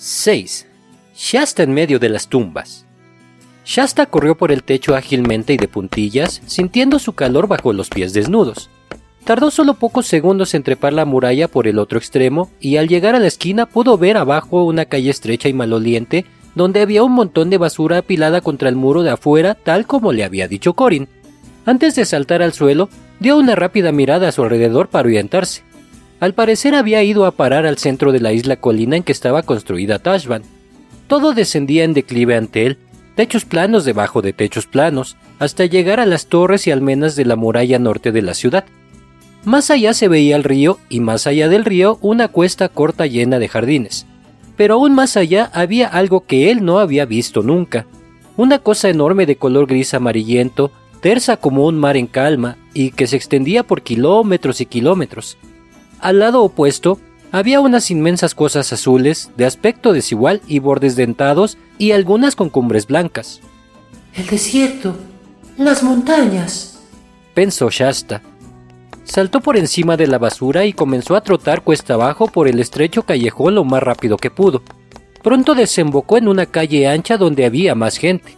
6. Shasta en medio de las tumbas. Shasta corrió por el techo ágilmente y de puntillas, sintiendo su calor bajo los pies desnudos. Tardó solo pocos segundos en trepar la muralla por el otro extremo y al llegar a la esquina pudo ver abajo una calle estrecha y maloliente donde había un montón de basura apilada contra el muro de afuera tal como le había dicho Corin. Antes de saltar al suelo, dio una rápida mirada a su alrededor para orientarse. Al parecer había ido a parar al centro de la isla colina en que estaba construida Tashban. Todo descendía en declive ante él, techos planos debajo de techos planos, hasta llegar a las torres y almenas de la muralla norte de la ciudad. Más allá se veía el río y más allá del río una cuesta corta llena de jardines. Pero aún más allá había algo que él no había visto nunca. Una cosa enorme de color gris amarillento, tersa como un mar en calma y que se extendía por kilómetros y kilómetros. Al lado opuesto había unas inmensas cosas azules, de aspecto desigual y bordes dentados, y algunas con cumbres blancas. El desierto, las montañas, pensó Shasta. Saltó por encima de la basura y comenzó a trotar cuesta abajo por el estrecho callejón lo más rápido que pudo. Pronto desembocó en una calle ancha donde había más gente.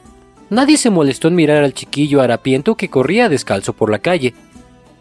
Nadie se molestó en mirar al chiquillo harapiento que corría descalzo por la calle.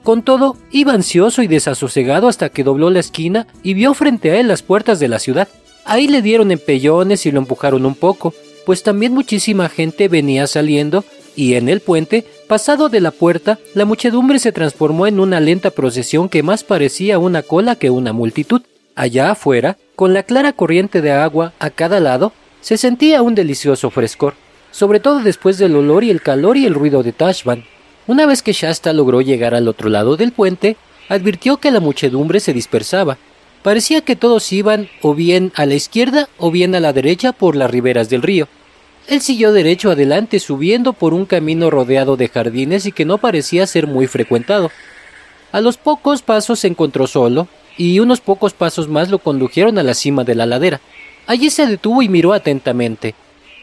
Con todo, iba ansioso y desasosegado hasta que dobló la esquina y vio frente a él las puertas de la ciudad. Ahí le dieron empellones y lo empujaron un poco, pues también muchísima gente venía saliendo y en el puente, pasado de la puerta, la muchedumbre se transformó en una lenta procesión que más parecía una cola que una multitud. Allá afuera, con la clara corriente de agua a cada lado, se sentía un delicioso frescor, sobre todo después del olor y el calor y el ruido de Tashban. Una vez que Shasta logró llegar al otro lado del puente, advirtió que la muchedumbre se dispersaba. Parecía que todos iban o bien a la izquierda o bien a la derecha por las riberas del río. Él siguió derecho adelante subiendo por un camino rodeado de jardines y que no parecía ser muy frecuentado. A los pocos pasos se encontró solo, y unos pocos pasos más lo condujeron a la cima de la ladera. Allí se detuvo y miró atentamente.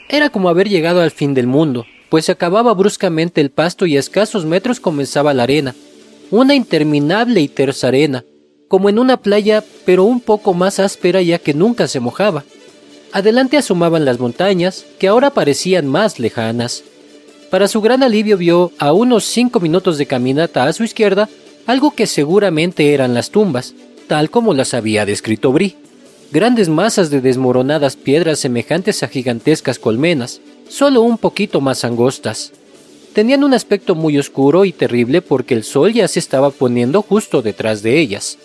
Era como haber llegado al fin del mundo pues se acababa bruscamente el pasto y a escasos metros comenzaba la arena, una interminable y tersa arena, como en una playa, pero un poco más áspera ya que nunca se mojaba. Adelante asomaban las montañas, que ahora parecían más lejanas. Para su gran alivio vio a unos cinco minutos de caminata a su izquierda algo que seguramente eran las tumbas, tal como las había descrito Brie. Grandes masas de desmoronadas piedras semejantes a gigantescas colmenas, solo un poquito más angostas. Tenían un aspecto muy oscuro y terrible porque el sol ya se estaba poniendo justo detrás de ellas.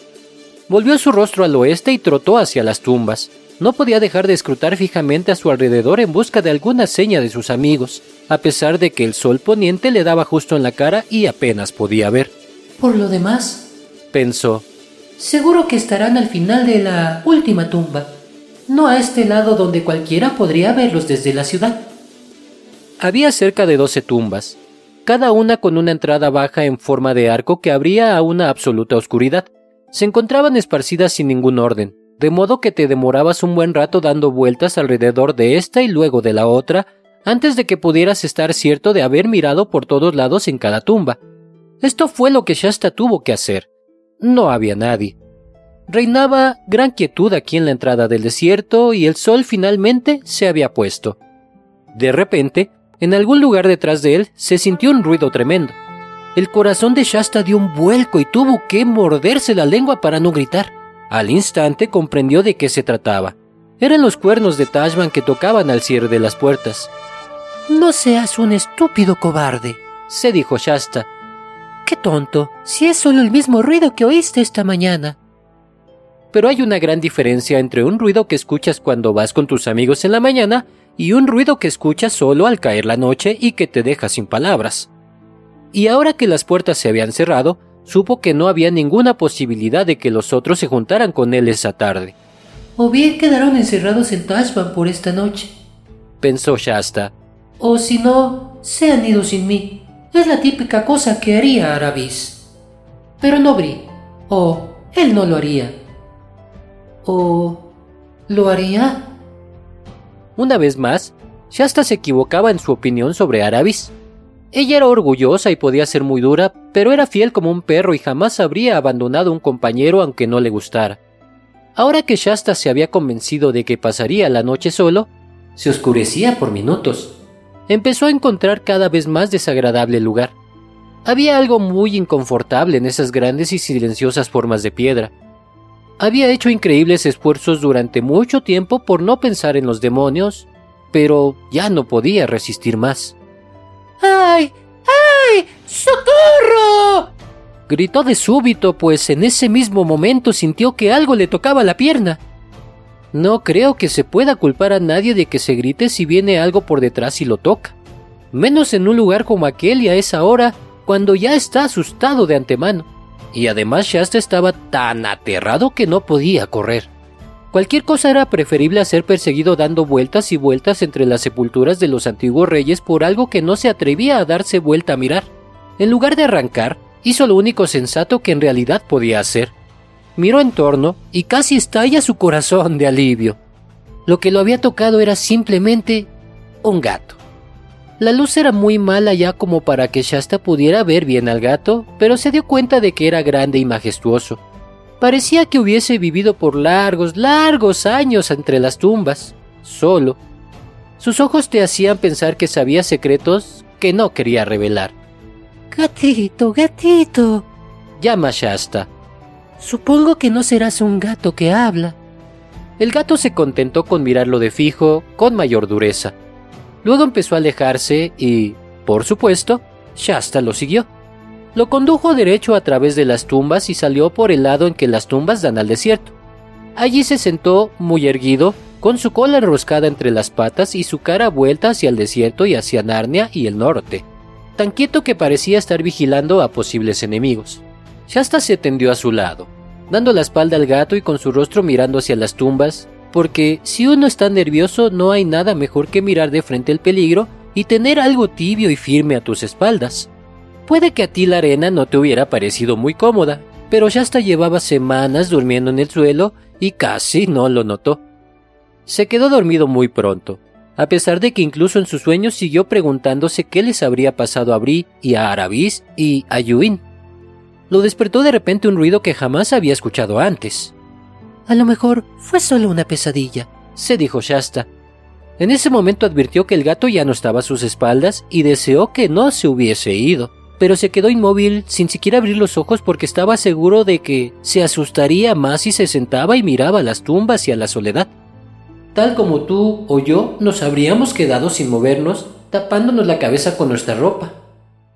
Volvió su rostro al oeste y trotó hacia las tumbas. No podía dejar de escrutar fijamente a su alrededor en busca de alguna seña de sus amigos, a pesar de que el sol poniente le daba justo en la cara y apenas podía ver. Por lo demás, pensó, seguro que estarán al final de la última tumba, no a este lado donde cualquiera podría verlos desde la ciudad. Había cerca de doce tumbas, cada una con una entrada baja en forma de arco que abría a una absoluta oscuridad. Se encontraban esparcidas sin ningún orden, de modo que te demorabas un buen rato dando vueltas alrededor de esta y luego de la otra, antes de que pudieras estar cierto de haber mirado por todos lados en cada tumba. Esto fue lo que Shasta tuvo que hacer. No había nadie. Reinaba gran quietud aquí en la entrada del desierto y el sol finalmente se había puesto. De repente, en algún lugar detrás de él se sintió un ruido tremendo. El corazón de Shasta dio un vuelco y tuvo que morderse la lengua para no gritar. Al instante comprendió de qué se trataba. Eran los cuernos de Tashban que tocaban al cierre de las puertas. No seas un estúpido cobarde, se dijo Shasta. Qué tonto, si es solo el mismo ruido que oíste esta mañana. Pero hay una gran diferencia entre un ruido que escuchas cuando vas con tus amigos en la mañana y un ruido que escuchas solo al caer la noche y que te deja sin palabras. Y ahora que las puertas se habían cerrado, supo que no había ninguna posibilidad de que los otros se juntaran con él esa tarde. O bien quedaron encerrados en Tashban por esta noche, pensó Shasta. O si no, se han ido sin mí. Es la típica cosa que haría Arabis. Pero no Bri. O él no lo haría. O lo haría. Una vez más, Shasta se equivocaba en su opinión sobre Arabis. Ella era orgullosa y podía ser muy dura, pero era fiel como un perro y jamás habría abandonado a un compañero aunque no le gustara. Ahora que Shasta se había convencido de que pasaría la noche solo, se oscurecía por minutos. Empezó a encontrar cada vez más desagradable el lugar. Había algo muy inconfortable en esas grandes y silenciosas formas de piedra. Había hecho increíbles esfuerzos durante mucho tiempo por no pensar en los demonios, pero ya no podía resistir más. ¡Ay! ¡Ay! ¡Socorro! Gritó de súbito, pues en ese mismo momento sintió que algo le tocaba la pierna. No creo que se pueda culpar a nadie de que se grite si viene algo por detrás y lo toca, menos en un lugar como aquel y a esa hora, cuando ya está asustado de antemano. Y además Shasta estaba tan aterrado que no podía correr. Cualquier cosa era preferible a ser perseguido dando vueltas y vueltas entre las sepulturas de los antiguos reyes por algo que no se atrevía a darse vuelta a mirar. En lugar de arrancar, hizo lo único sensato que en realidad podía hacer. Miró en torno y casi estalla su corazón de alivio. Lo que lo había tocado era simplemente un gato. La luz era muy mala ya como para que Shasta pudiera ver bien al gato, pero se dio cuenta de que era grande y majestuoso. Parecía que hubiese vivido por largos, largos años entre las tumbas, solo. Sus ojos te hacían pensar que sabía secretos que no quería revelar. Gatito, gatito, llama Shasta. Supongo que no serás un gato que habla. El gato se contentó con mirarlo de fijo, con mayor dureza. Luego empezó a alejarse y, por supuesto, Shasta lo siguió. Lo condujo derecho a través de las tumbas y salió por el lado en que las tumbas dan al desierto. Allí se sentó, muy erguido, con su cola enroscada entre las patas y su cara vuelta hacia el desierto y hacia Narnia y el norte, tan quieto que parecía estar vigilando a posibles enemigos. Shasta se tendió a su lado, dando la espalda al gato y con su rostro mirando hacia las tumbas, porque si uno está nervioso no hay nada mejor que mirar de frente el peligro y tener algo tibio y firme a tus espaldas. Puede que a ti la arena no te hubiera parecido muy cómoda, pero ya hasta llevaba semanas durmiendo en el suelo y casi no lo notó. Se quedó dormido muy pronto, a pesar de que incluso en sus sueños siguió preguntándose qué les habría pasado a Bri y a Arabis y a Yuin. Lo despertó de repente un ruido que jamás había escuchado antes. A lo mejor fue solo una pesadilla, se dijo Shasta. En ese momento advirtió que el gato ya no estaba a sus espaldas y deseó que no se hubiese ido pero se quedó inmóvil sin siquiera abrir los ojos porque estaba seguro de que se asustaría más si se sentaba y miraba las tumbas y a la soledad. Tal como tú o yo nos habríamos quedado sin movernos, tapándonos la cabeza con nuestra ropa.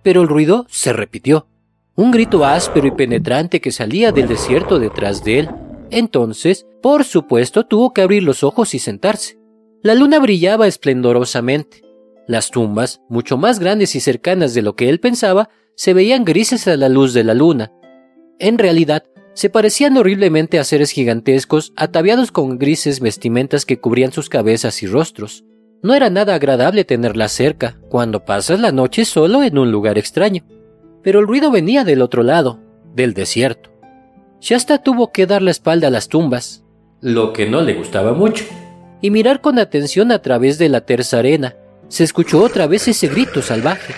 Pero el ruido se repitió, un grito áspero y penetrante que salía del desierto detrás de él. Entonces, por supuesto, tuvo que abrir los ojos y sentarse. La luna brillaba esplendorosamente. Las tumbas, mucho más grandes y cercanas de lo que él pensaba, se veían grises a la luz de la luna. En realidad, se parecían horriblemente a seres gigantescos ataviados con grises vestimentas que cubrían sus cabezas y rostros. No era nada agradable tenerlas cerca cuando pasas la noche solo en un lugar extraño. Pero el ruido venía del otro lado, del desierto. Shasta tuvo que dar la espalda a las tumbas, lo que no le gustaba mucho, y mirar con atención a través de la terza arena, se escuchó otra vez ese grito salvaje.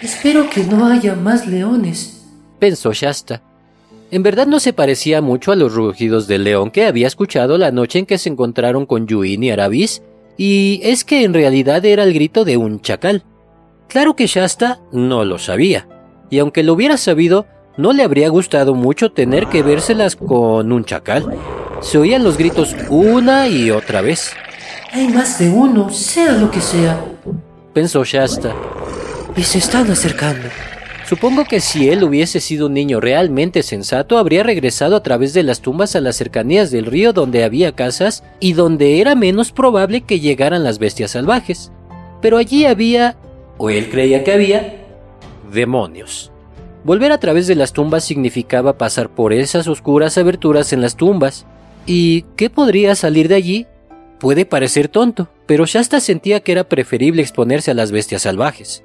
Espero que no haya más leones, pensó Shasta. En verdad no se parecía mucho a los rugidos del león que había escuchado la noche en que se encontraron con Yuin y Arabis, y es que en realidad era el grito de un chacal. Claro que Shasta no lo sabía, y aunque lo hubiera sabido, no le habría gustado mucho tener que vérselas con un chacal. Se oían los gritos una y otra vez. Hay más de uno, sea lo que sea, pensó Shasta. Y se están acercando. Supongo que si él hubiese sido un niño realmente sensato, habría regresado a través de las tumbas a las cercanías del río donde había casas y donde era menos probable que llegaran las bestias salvajes. Pero allí había, o él creía que había, demonios. Volver a través de las tumbas significaba pasar por esas oscuras aberturas en las tumbas. ¿Y qué podría salir de allí Puede parecer tonto, pero Shasta sentía que era preferible exponerse a las bestias salvajes.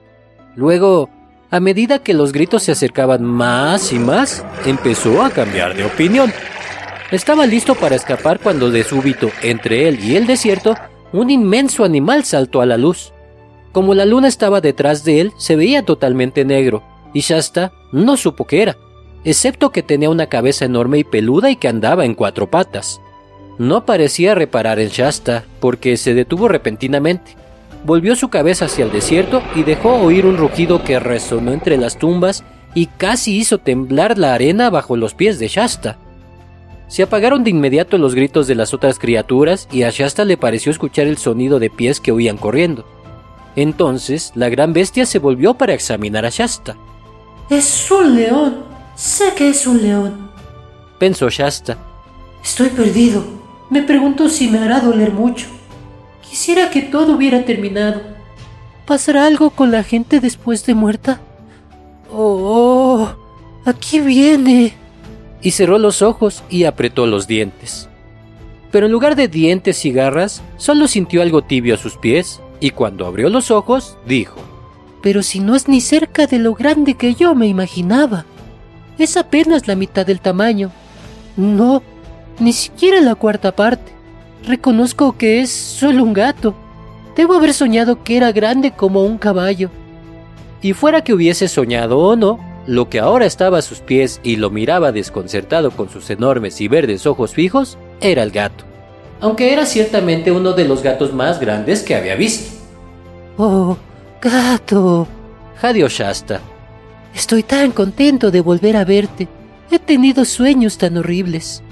Luego, a medida que los gritos se acercaban más y más, empezó a cambiar de opinión. Estaba listo para escapar cuando de súbito, entre él y el desierto, un inmenso animal saltó a la luz. Como la luna estaba detrás de él, se veía totalmente negro, y Shasta no supo qué era, excepto que tenía una cabeza enorme y peluda y que andaba en cuatro patas. No parecía reparar en Shasta, porque se detuvo repentinamente. Volvió su cabeza hacia el desierto y dejó oír un rugido que resonó entre las tumbas y casi hizo temblar la arena bajo los pies de Shasta. Se apagaron de inmediato los gritos de las otras criaturas y a Shasta le pareció escuchar el sonido de pies que huían corriendo. Entonces la gran bestia se volvió para examinar a Shasta. Es un león. Sé que es un león. Pensó Shasta. Estoy perdido. Me pregunto si me hará doler mucho. Quisiera que todo hubiera terminado. ¿Pasará algo con la gente después de muerta? Oh, aquí viene. Y cerró los ojos y apretó los dientes. Pero en lugar de dientes y garras, solo sintió algo tibio a sus pies, y cuando abrió los ojos, dijo, Pero si no es ni cerca de lo grande que yo me imaginaba. Es apenas la mitad del tamaño. No, ni siquiera la cuarta parte. Reconozco que es solo un gato. Debo haber soñado que era grande como un caballo. Y fuera que hubiese soñado o no, lo que ahora estaba a sus pies y lo miraba desconcertado con sus enormes y verdes ojos fijos era el gato, aunque era ciertamente uno de los gatos más grandes que había visto. Oh, gato, jadeó Shasta. Estoy tan contento de volver a verte. He tenido sueños tan horribles.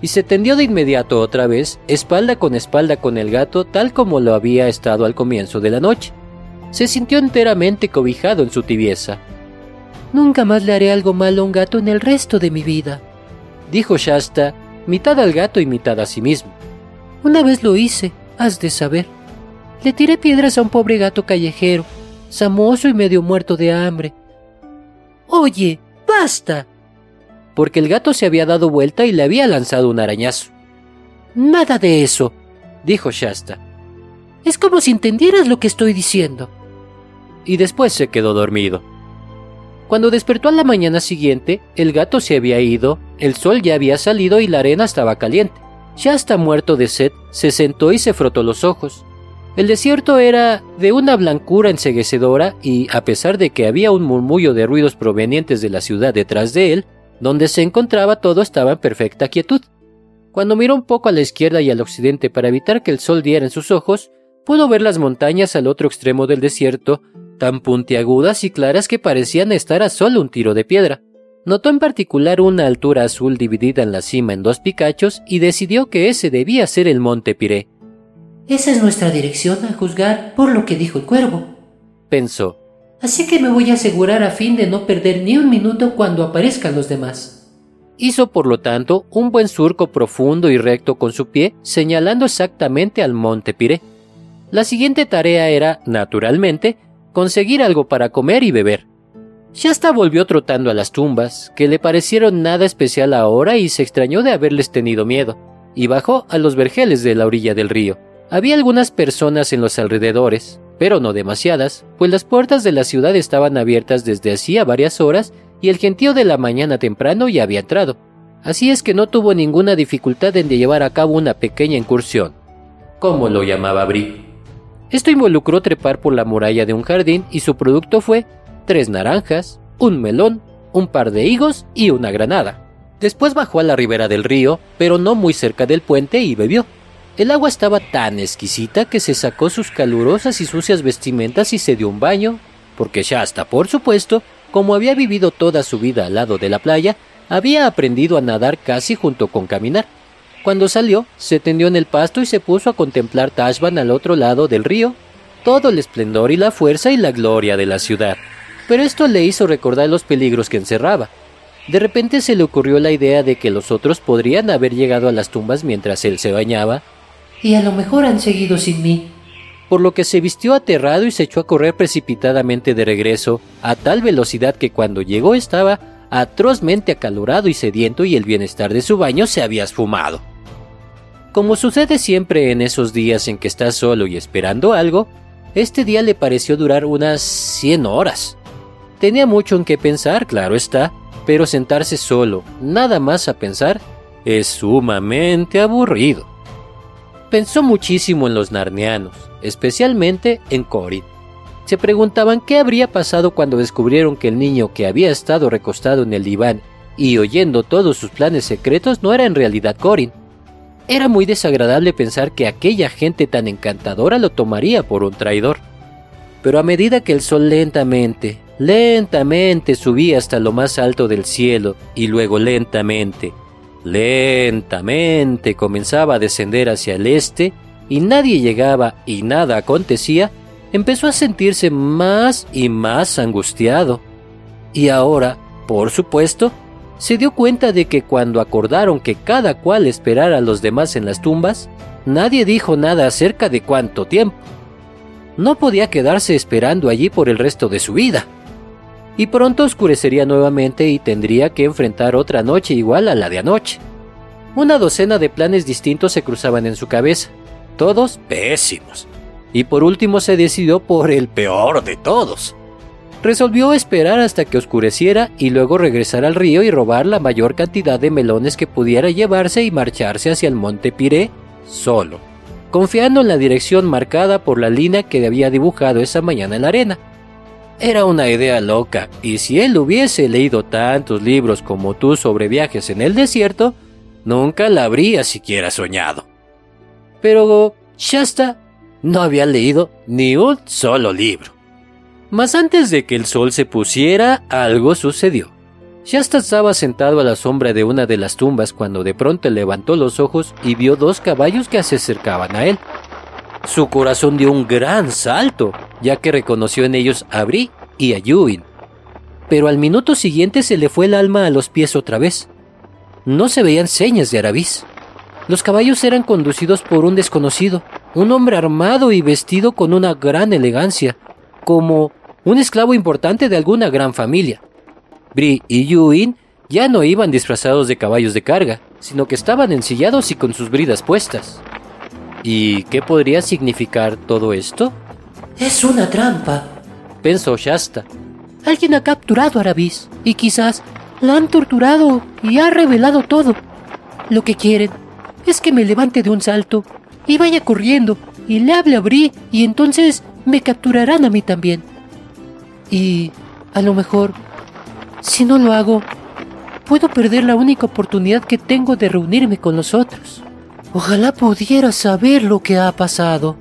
Y se tendió de inmediato otra vez, espalda con espalda con el gato, tal como lo había estado al comienzo de la noche. Se sintió enteramente cobijado en su tibieza. Nunca más le haré algo malo a un gato en el resto de mi vida, dijo Shasta, mitad al gato y mitad a sí mismo. Una vez lo hice, has de saber. Le tiré piedras a un pobre gato callejero, samoso y medio muerto de hambre. Oye, basta. Porque el gato se había dado vuelta y le había lanzado un arañazo. Nada de eso, dijo Shasta. Es como si entendieras lo que estoy diciendo. Y después se quedó dormido. Cuando despertó a la mañana siguiente, el gato se había ido, el sol ya había salido y la arena estaba caliente. Shasta, muerto de sed, se sentó y se frotó los ojos. El desierto era de una blancura enseguecedora y, a pesar de que había un murmullo de ruidos provenientes de la ciudad detrás de él, donde se encontraba todo estaba en perfecta quietud. Cuando miró un poco a la izquierda y al occidente para evitar que el sol diera en sus ojos, pudo ver las montañas al otro extremo del desierto tan puntiagudas y claras que parecían estar a solo un tiro de piedra. Notó en particular una altura azul dividida en la cima en dos picachos y decidió que ese debía ser el monte Piré. Esa es nuestra dirección a juzgar por lo que dijo el cuervo, pensó. Así que me voy a asegurar a fin de no perder ni un minuto cuando aparezcan los demás. Hizo por lo tanto un buen surco profundo y recto con su pie, señalando exactamente al monte Piré. La siguiente tarea era, naturalmente, conseguir algo para comer y beber. Shasta volvió trotando a las tumbas, que le parecieron nada especial ahora y se extrañó de haberles tenido miedo, y bajó a los vergeles de la orilla del río. Había algunas personas en los alrededores, pero no demasiadas, pues las puertas de la ciudad estaban abiertas desde hacía varias horas y el gentío de la mañana temprano ya había entrado. Así es que no tuvo ninguna dificultad en llevar a cabo una pequeña incursión. ¿Cómo lo llamaba Bri? Esto involucró trepar por la muralla de un jardín y su producto fue tres naranjas, un melón, un par de higos y una granada. Después bajó a la ribera del río, pero no muy cerca del puente y bebió. El agua estaba tan exquisita que se sacó sus calurosas y sucias vestimentas y se dio un baño, porque Shasta, por supuesto, como había vivido toda su vida al lado de la playa, había aprendido a nadar casi junto con caminar. Cuando salió, se tendió en el pasto y se puso a contemplar Tashban al otro lado del río, todo el esplendor y la fuerza y la gloria de la ciudad. Pero esto le hizo recordar los peligros que encerraba. De repente se le ocurrió la idea de que los otros podrían haber llegado a las tumbas mientras él se bañaba. Y a lo mejor han seguido sin mí. Por lo que se vistió aterrado y se echó a correr precipitadamente de regreso, a tal velocidad que cuando llegó estaba atrozmente acalorado y sediento y el bienestar de su baño se había esfumado. Como sucede siempre en esos días en que está solo y esperando algo, este día le pareció durar unas 100 horas. Tenía mucho en qué pensar, claro está, pero sentarse solo, nada más a pensar, es sumamente aburrido. Pensó muchísimo en los narnianos, especialmente en Corin. Se preguntaban qué habría pasado cuando descubrieron que el niño que había estado recostado en el diván y oyendo todos sus planes secretos no era en realidad Corin. Era muy desagradable pensar que aquella gente tan encantadora lo tomaría por un traidor. Pero a medida que el sol lentamente, lentamente subía hasta lo más alto del cielo y luego lentamente, lentamente comenzaba a descender hacia el este y nadie llegaba y nada acontecía, empezó a sentirse más y más angustiado. Y ahora, por supuesto, se dio cuenta de que cuando acordaron que cada cual esperara a los demás en las tumbas, nadie dijo nada acerca de cuánto tiempo. No podía quedarse esperando allí por el resto de su vida. Y pronto oscurecería nuevamente y tendría que enfrentar otra noche igual a la de anoche. Una docena de planes distintos se cruzaban en su cabeza, todos pésimos. Y por último se decidió por el peor de todos. Resolvió esperar hasta que oscureciera y luego regresar al río y robar la mayor cantidad de melones que pudiera llevarse y marcharse hacia el monte Piré solo, confiando en la dirección marcada por la línea que había dibujado esa mañana en la arena. Era una idea loca, y si él hubiese leído tantos libros como tú sobre viajes en el desierto, nunca la habría siquiera soñado. Pero Shasta no había leído ni un solo libro. Mas antes de que el sol se pusiera, algo sucedió. Shasta estaba sentado a la sombra de una de las tumbas cuando de pronto levantó los ojos y vio dos caballos que se acercaban a él. Su corazón dio un gran salto, ya que reconoció en ellos a Bri y a Yuin. Pero al minuto siguiente se le fue el alma a los pies otra vez. No se veían señas de Arabís. Los caballos eran conducidos por un desconocido, un hombre armado y vestido con una gran elegancia, como un esclavo importante de alguna gran familia. Bri y Yuin ya no iban disfrazados de caballos de carga, sino que estaban ensillados y con sus bridas puestas. ¿Y qué podría significar todo esto? Es una trampa, pensó Shasta. Alguien ha capturado a Arabis y quizás la han torturado y ha revelado todo. Lo que quieren es que me levante de un salto y vaya corriendo y le hable a Bri y entonces me capturarán a mí también. Y a lo mejor, si no lo hago, puedo perder la única oportunidad que tengo de reunirme con los otros. Ojalá pudiera saber lo que ha pasado.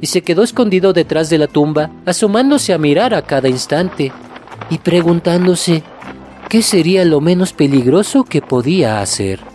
Y se quedó escondido detrás de la tumba, asomándose a mirar a cada instante y preguntándose qué sería lo menos peligroso que podía hacer.